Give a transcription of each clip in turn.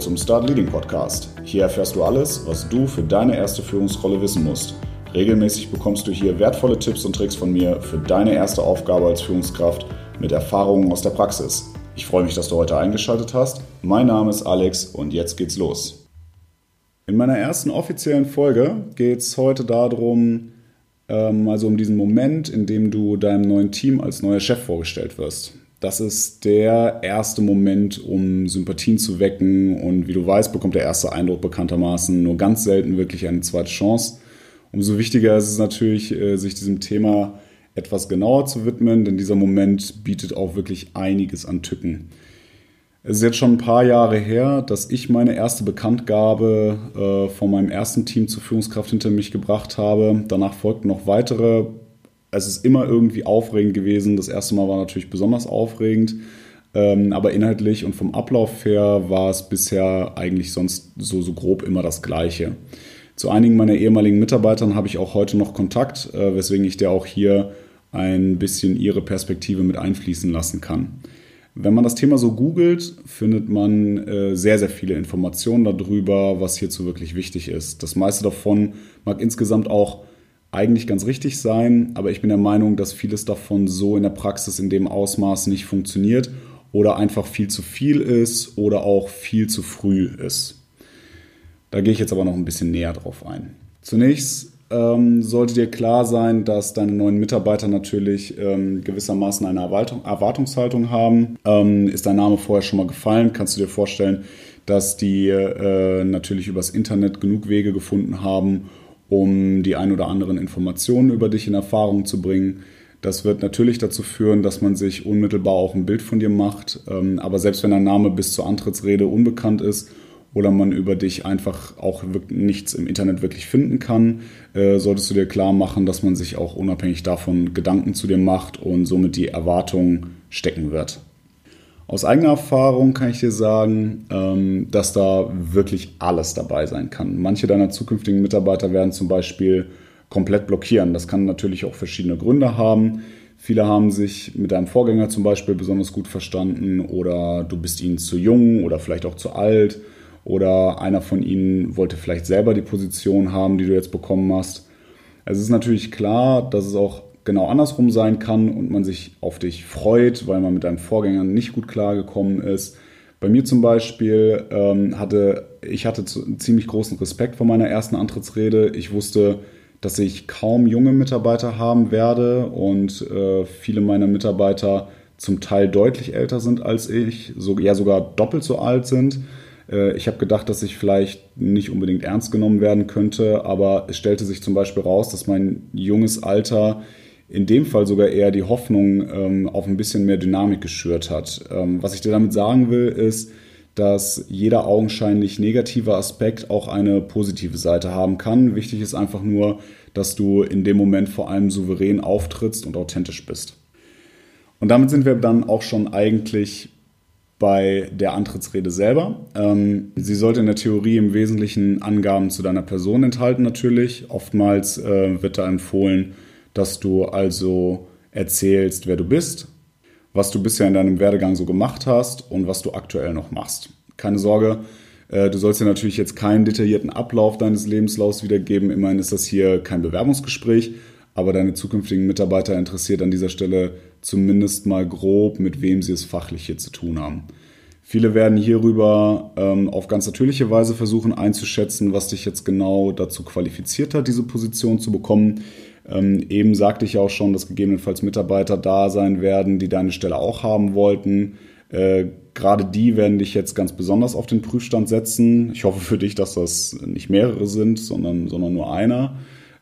Zum Start Leading Podcast. Hier erfährst du alles, was du für deine erste Führungsrolle wissen musst. Regelmäßig bekommst du hier wertvolle Tipps und Tricks von mir für deine erste Aufgabe als Führungskraft mit Erfahrungen aus der Praxis. Ich freue mich, dass du heute eingeschaltet hast. Mein Name ist Alex und jetzt geht's los. In meiner ersten offiziellen Folge geht es heute darum, ähm, also um diesen Moment, in dem du deinem neuen Team als neuer Chef vorgestellt wirst. Das ist der erste Moment, um Sympathien zu wecken. Und wie du weißt, bekommt der erste Eindruck bekanntermaßen nur ganz selten wirklich eine zweite Chance. Umso wichtiger ist es natürlich, äh, sich diesem Thema etwas genauer zu widmen, denn dieser Moment bietet auch wirklich einiges an Tücken. Es ist jetzt schon ein paar Jahre her, dass ich meine erste Bekanntgabe äh, von meinem ersten Team zur Führungskraft hinter mich gebracht habe. Danach folgten noch weitere es ist immer irgendwie aufregend gewesen. Das erste Mal war natürlich besonders aufregend. Ähm, aber inhaltlich und vom Ablauf her war es bisher eigentlich sonst so, so grob immer das Gleiche. Zu einigen meiner ehemaligen Mitarbeitern habe ich auch heute noch Kontakt, äh, weswegen ich dir auch hier ein bisschen ihre Perspektive mit einfließen lassen kann. Wenn man das Thema so googelt, findet man äh, sehr, sehr viele Informationen darüber, was hierzu wirklich wichtig ist. Das meiste davon mag insgesamt auch eigentlich ganz richtig sein, aber ich bin der Meinung, dass vieles davon so in der Praxis in dem Ausmaß nicht funktioniert oder einfach viel zu viel ist oder auch viel zu früh ist. Da gehe ich jetzt aber noch ein bisschen näher drauf ein. Zunächst ähm, sollte dir klar sein, dass deine neuen Mitarbeiter natürlich ähm, gewissermaßen eine Erwartung, Erwartungshaltung haben. Ähm, ist dein Name vorher schon mal gefallen? Kannst du dir vorstellen, dass die äh, natürlich übers Internet genug Wege gefunden haben, um die ein oder anderen Informationen über dich in Erfahrung zu bringen. Das wird natürlich dazu führen, dass man sich unmittelbar auch ein Bild von dir macht. Ähm, aber selbst wenn dein Name bis zur Antrittsrede unbekannt ist oder man über dich einfach auch nichts im Internet wirklich finden kann, äh, solltest du dir klar machen, dass man sich auch unabhängig davon Gedanken zu dir macht und somit die Erwartung stecken wird. Aus eigener Erfahrung kann ich dir sagen, ähm, dass da wirklich alles dabei sein kann. Manche deiner zukünftigen Mitarbeiter werden zum Beispiel komplett blockieren. Das kann natürlich auch verschiedene Gründe haben. Viele haben sich mit deinem Vorgänger zum Beispiel besonders gut verstanden oder du bist ihnen zu jung oder vielleicht auch zu alt oder einer von ihnen wollte vielleicht selber die Position haben, die du jetzt bekommen hast. Es ist natürlich klar, dass es auch genau andersrum sein kann und man sich auf dich freut, weil man mit deinen Vorgängern nicht gut klargekommen ist. Bei mir zum Beispiel ähm, hatte ich hatte ziemlich großen Respekt vor meiner ersten Antrittsrede. Ich wusste, dass ich kaum junge Mitarbeiter haben werde und äh, viele meiner Mitarbeiter zum Teil deutlich älter sind als ich, so, ja sogar doppelt so alt sind. Äh, ich habe gedacht, dass ich vielleicht nicht unbedingt ernst genommen werden könnte, aber es stellte sich zum Beispiel raus, dass mein junges Alter in dem Fall sogar eher die Hoffnung ähm, auf ein bisschen mehr Dynamik geschürt hat. Ähm, was ich dir damit sagen will, ist, dass jeder augenscheinlich negative Aspekt auch eine positive Seite haben kann. Wichtig ist einfach nur, dass du in dem Moment vor allem souverän auftrittst und authentisch bist. Und damit sind wir dann auch schon eigentlich bei der Antrittsrede selber. Ähm, sie sollte in der Theorie im Wesentlichen Angaben zu deiner Person enthalten natürlich. Oftmals äh, wird da empfohlen, dass du also erzählst, wer du bist, was du bisher in deinem Werdegang so gemacht hast und was du aktuell noch machst. Keine Sorge, äh, du sollst dir natürlich jetzt keinen detaillierten Ablauf deines Lebenslaufs wiedergeben. Immerhin ist das hier kein Bewerbungsgespräch, aber deine zukünftigen Mitarbeiter interessiert an dieser Stelle zumindest mal grob, mit wem sie es fachlich hier zu tun haben. Viele werden hierüber ähm, auf ganz natürliche Weise versuchen einzuschätzen, was dich jetzt genau dazu qualifiziert hat, diese Position zu bekommen. Ähm, eben sagte ich auch schon, dass gegebenenfalls Mitarbeiter da sein werden, die deine Stelle auch haben wollten. Äh, Gerade die werden dich jetzt ganz besonders auf den Prüfstand setzen. Ich hoffe für dich, dass das nicht mehrere sind, sondern, sondern nur einer.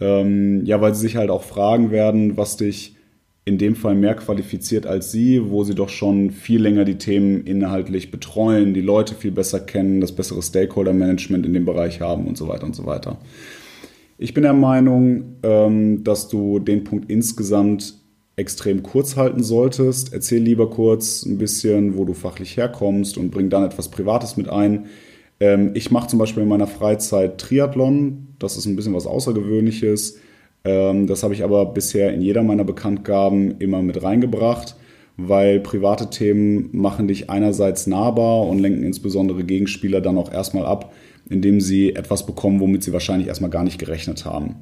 Ähm, ja, weil sie sich halt auch fragen werden, was dich in dem Fall mehr qualifiziert als sie, wo sie doch schon viel länger die Themen inhaltlich betreuen, die Leute viel besser kennen, das bessere Stakeholder-Management in dem Bereich haben und so weiter und so weiter. Ich bin der Meinung, ähm, dass du den Punkt insgesamt extrem kurz halten solltest. Erzähl lieber kurz ein bisschen, wo du fachlich herkommst und bring dann etwas Privates mit ein. Ähm, ich mache zum Beispiel in meiner Freizeit Triathlon. Das ist ein bisschen was Außergewöhnliches. Ähm, das habe ich aber bisher in jeder meiner Bekanntgaben immer mit reingebracht, weil private Themen machen dich einerseits nahbar und lenken insbesondere Gegenspieler dann auch erstmal ab, indem sie etwas bekommen, womit sie wahrscheinlich erstmal gar nicht gerechnet haben.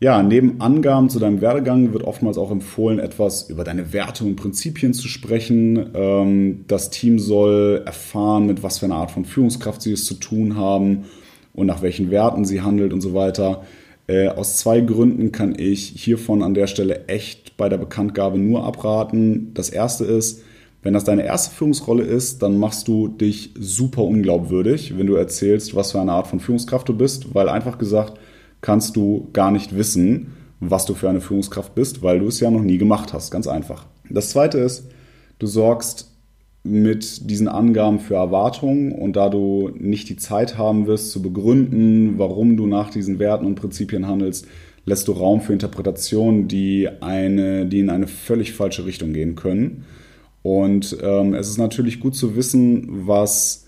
Ja, neben Angaben zu deinem Werdegang wird oftmals auch empfohlen, etwas über deine Werte und Prinzipien zu sprechen. Ähm, das Team soll erfahren, mit was für einer Art von Führungskraft sie es zu tun haben und nach welchen Werten sie handelt und so weiter. Äh, aus zwei Gründen kann ich hiervon an der Stelle echt bei der Bekanntgabe nur abraten. Das erste ist, wenn das deine erste Führungsrolle ist, dann machst du dich super unglaubwürdig, wenn du erzählst, was für eine Art von Führungskraft du bist, weil einfach gesagt, kannst du gar nicht wissen, was du für eine Führungskraft bist, weil du es ja noch nie gemacht hast. Ganz einfach. Das zweite ist, du sorgst mit diesen Angaben für Erwartungen und da du nicht die Zeit haben wirst zu begründen, warum du nach diesen Werten und Prinzipien handelst, lässt du Raum für Interpretationen, die, eine, die in eine völlig falsche Richtung gehen können. Und ähm, es ist natürlich gut zu wissen, was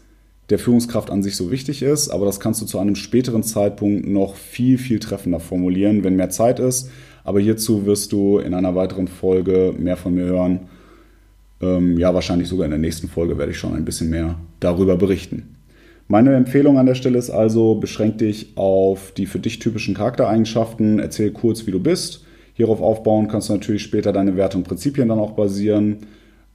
der Führungskraft an sich so wichtig ist, aber das kannst du zu einem späteren Zeitpunkt noch viel, viel treffender formulieren, wenn mehr Zeit ist. Aber hierzu wirst du in einer weiteren Folge mehr von mir hören. Ähm, ja, wahrscheinlich sogar in der nächsten Folge werde ich schon ein bisschen mehr darüber berichten. Meine Empfehlung an der Stelle ist also, beschränk dich auf die für dich typischen Charaktereigenschaften, erzähl kurz, wie du bist. Hierauf aufbauen kannst du natürlich später deine Werte und Prinzipien dann auch basieren.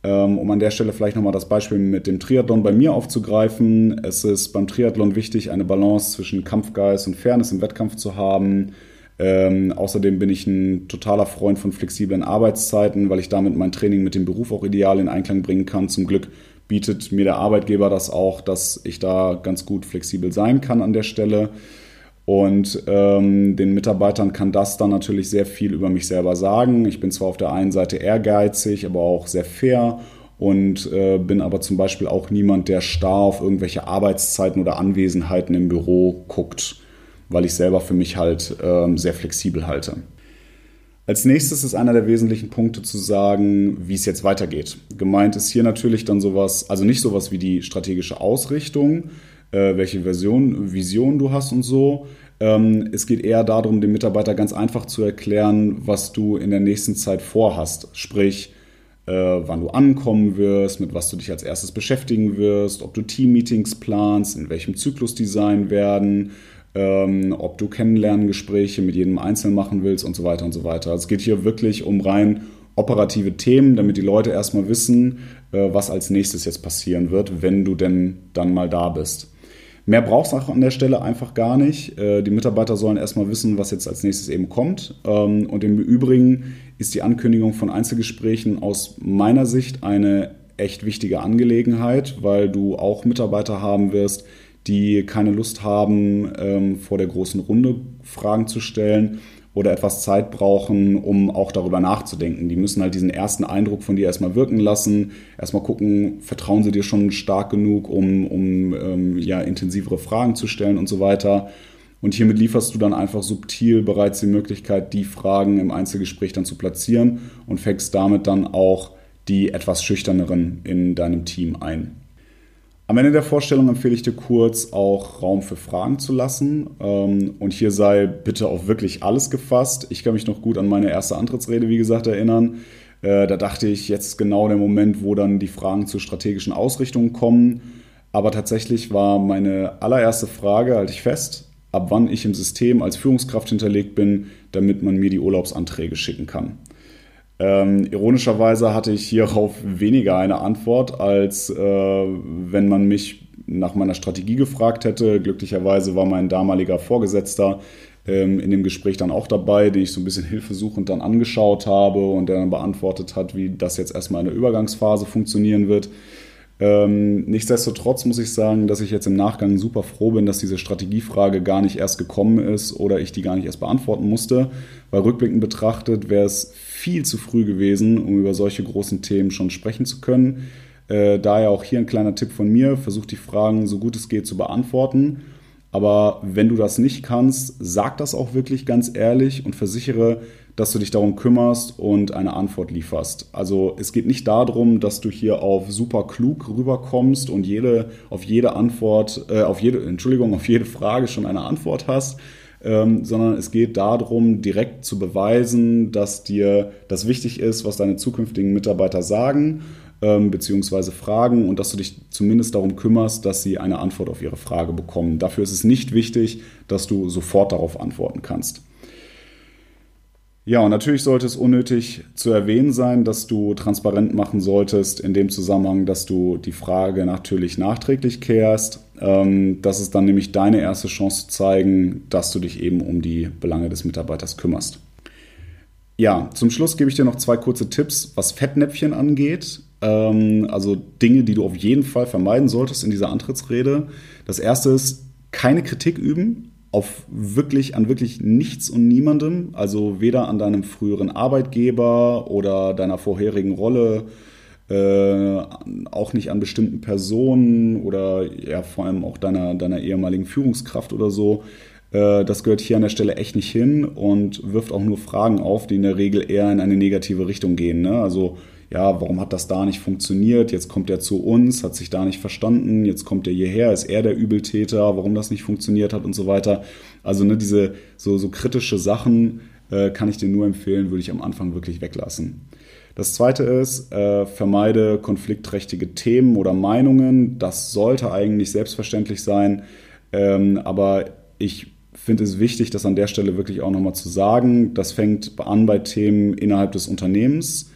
Ähm, um an der Stelle vielleicht nochmal das Beispiel mit dem Triathlon bei mir aufzugreifen. Es ist beim Triathlon wichtig, eine Balance zwischen Kampfgeist und Fairness im Wettkampf zu haben. Ähm, außerdem bin ich ein totaler Freund von flexiblen Arbeitszeiten, weil ich damit mein Training mit dem Beruf auch ideal in Einklang bringen kann. Zum Glück bietet mir der Arbeitgeber das auch, dass ich da ganz gut flexibel sein kann an der Stelle. Und ähm, den Mitarbeitern kann das dann natürlich sehr viel über mich selber sagen. Ich bin zwar auf der einen Seite ehrgeizig, aber auch sehr fair und äh, bin aber zum Beispiel auch niemand, der starr auf irgendwelche Arbeitszeiten oder Anwesenheiten im Büro guckt, weil ich selber für mich halt äh, sehr flexibel halte. Als nächstes ist einer der wesentlichen Punkte zu sagen, wie es jetzt weitergeht. Gemeint ist hier natürlich dann sowas, also nicht sowas wie die strategische Ausrichtung, äh, welche Version, Vision du hast und so. Ähm, es geht eher darum, dem Mitarbeiter ganz einfach zu erklären, was du in der nächsten Zeit vorhast. Sprich, äh, wann du ankommen wirst, mit was du dich als erstes beschäftigen wirst, ob du Teammeetings planst, in welchem Zyklus die sein werden, ähm, ob du Kennenlerngespräche mit jedem Einzelnen machen willst und so weiter und so weiter. Also es geht hier wirklich um rein operative Themen, damit die Leute erstmal wissen, äh, was als nächstes jetzt passieren wird, wenn du denn dann mal da bist. Mehr braucht es an der Stelle einfach gar nicht. Äh, die Mitarbeiter sollen erstmal wissen, was jetzt als nächstes eben kommt. Ähm, und im Übrigen ist die Ankündigung von Einzelgesprächen aus meiner Sicht eine echt wichtige Angelegenheit, weil du auch Mitarbeiter haben wirst, die keine Lust haben, ähm, vor der großen Runde Fragen zu stellen oder etwas Zeit brauchen, um auch darüber nachzudenken. Die müssen halt diesen ersten Eindruck von dir erstmal wirken lassen, erstmal gucken, vertrauen sie dir schon stark genug, um, um ähm, ja, intensivere Fragen zu stellen und so weiter. Und hiermit lieferst du dann einfach subtil bereits die Möglichkeit, die Fragen im Einzelgespräch dann zu platzieren und fängst damit dann auch die etwas schüchterneren in deinem Team ein. Am Ende der Vorstellung empfehle ich dir kurz auch Raum für Fragen zu lassen. Ähm, und hier sei bitte auf wirklich alles gefasst. Ich kann mich noch gut an meine erste Antrittsrede, wie gesagt, erinnern. Äh, da dachte ich, jetzt ist genau der Moment, wo dann die Fragen zur strategischen Ausrichtung kommen. Aber tatsächlich war meine allererste Frage, halte ich fest, ab wann ich im System als Führungskraft hinterlegt bin, damit man mir die Urlaubsanträge schicken kann. Ähm, ironischerweise hatte ich hierauf weniger eine Antwort, als äh, wenn man mich nach meiner Strategie gefragt hätte. Glücklicherweise war mein damaliger Vorgesetzter ähm, in dem Gespräch dann auch dabei, den ich so ein bisschen hilfesuchend dann angeschaut habe und der dann beantwortet hat, wie das jetzt erstmal in der Übergangsphase funktionieren wird. Ähm, nichtsdestotrotz muss ich sagen, dass ich jetzt im Nachgang super froh bin, dass diese Strategiefrage gar nicht erst gekommen ist oder ich die gar nicht erst beantworten musste, weil rückblickend betrachtet wäre es viel zu früh gewesen, um über solche großen Themen schon sprechen zu können. Äh, daher auch hier ein kleiner Tipp von mir, versuch die Fragen so gut es geht zu beantworten. Aber wenn du das nicht kannst, sag das auch wirklich ganz ehrlich und versichere, dass du dich darum kümmerst und eine Antwort lieferst. Also es geht nicht darum, dass du hier auf super klug rüberkommst und jede, auf jede Antwort, äh, auf jede, Entschuldigung, auf jede Frage schon eine Antwort hast. ähm, sondern es geht darum, direkt zu beweisen, dass dir das wichtig ist, was deine zukünftigen Mitarbeiter sagen ähm, beziehungsweise fragen und dass du dich zumindest darum kümmerst, dass sie eine Antwort auf ihre Frage bekommen. Dafür ist es nicht wichtig, dass du sofort darauf antworten kannst. Ja, und natürlich sollte es unnötig zu erwähnen sein, dass du transparent machen solltest in dem Zusammenhang, dass du die Frage natürlich nachträglich kehrst. Ähm, das ist dann nämlich deine erste Chance zu zeigen, dass du dich eben um die Belange des Mitarbeiters kümmerst. Ja, zum Schluss gebe ich dir noch zwei kurze Tipps, was Fettnäpfchen angeht. Ähm, also Dinge, die du auf jeden Fall vermeiden solltest in dieser Antrittsrede. Das erste ist, keine Kritik üben auf wirklich an wirklich nichts und niemandem, also weder an deinem früheren Arbeitgeber oder deiner vorherigen Rolle, äh, auch nicht an bestimmten Personen oder ja vor allem auch deiner, deiner ehemaligen Führungskraft oder so. Äh, das gehört hier an der Stelle echt nicht hin und wirft auch nur Fragen auf, die in der Regel eher in eine negative Richtung gehen. Ne? Also ja, warum hat das da nicht funktioniert? Jetzt kommt er zu uns, hat sich da nicht verstanden, jetzt kommt er hierher, ist er der Übeltäter, warum das nicht funktioniert hat und so weiter. Also ne, diese so, so kritische Sachen äh, kann ich dir nur empfehlen, würde ich am Anfang wirklich weglassen. Das zweite ist, äh, vermeide konfliktträchtige Themen oder Meinungen. Das sollte eigentlich selbstverständlich sein, ähm, aber ich finde es wichtig, das an der Stelle wirklich auch nochmal zu sagen. Das fängt an bei Themen innerhalb des Unternehmens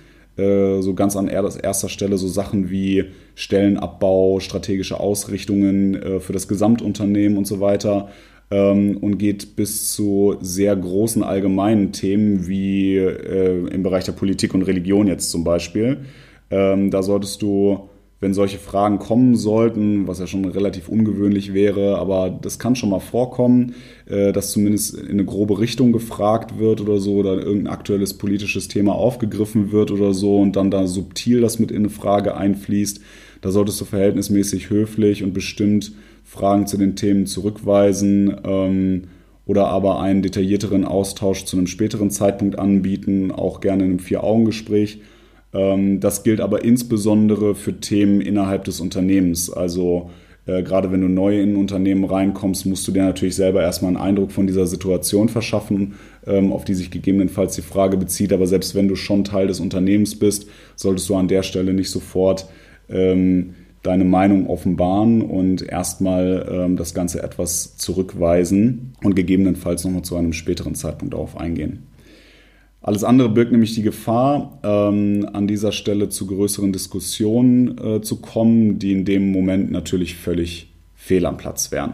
so ganz an erster Stelle so Sachen wie Stellenabbau, strategische Ausrichtungen äh, für das Gesamtunternehmen und so weiter ähm, und geht bis zu sehr großen allgemeinen Themen wie äh, im Bereich der Politik und Religion jetzt zum Beispiel. Ähm, da solltest du wenn solche Fragen kommen sollten, was ja schon relativ ungewöhnlich wäre, aber das kann schon mal vorkommen, äh, dass zumindest in eine grobe Richtung gefragt wird oder so, oder irgendein aktuelles politisches Thema aufgegriffen wird oder so und dann da subtil das mit in eine Frage einfließt. Da solltest du verhältnismäßig höflich und bestimmt Fragen zu den Themen zurückweisen ähm, oder aber einen detaillierteren Austausch zu einem späteren Zeitpunkt anbieten, auch gerne in einem Vier-Augen-Gespräch das gilt aber insbesondere für Themen innerhalb des Unternehmens. Also äh, gerade wenn du neu in ein Unternehmen reinkommst, musst du dir natürlich selber erstmal einen Eindruck von dieser Situation verschaffen, ähm, auf die sich gegebenenfalls die Frage bezieht. Aber selbst wenn du schon Teil des Unternehmens bist, solltest du an der Stelle nicht sofort ähm, deine Meinung offenbaren und erstmal ähm, das Ganze etwas zurückweisen und gegebenenfalls nochmal zu einem späteren Zeitpunkt darauf eingehen. Alles andere birgt nämlich die Gefahr, ähm, an dieser Stelle zu größeren Diskussionen äh, zu kommen, die in dem Moment natürlich völlig fehl am Platz wären.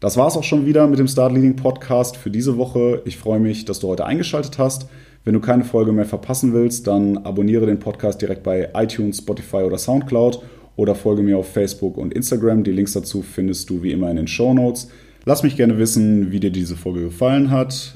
Das war es auch schon wieder mit dem Start Leading Podcast für diese Woche. Ich freue mich, dass du heute eingeschaltet hast. Wenn du keine Folge mehr verpassen willst, dann abonniere den Podcast direkt bei iTunes, Spotify oder SoundCloud oder folge mir auf Facebook und Instagram. Die Links dazu findest du wie immer in den Show Notes. Lass mich gerne wissen, wie dir diese Folge gefallen hat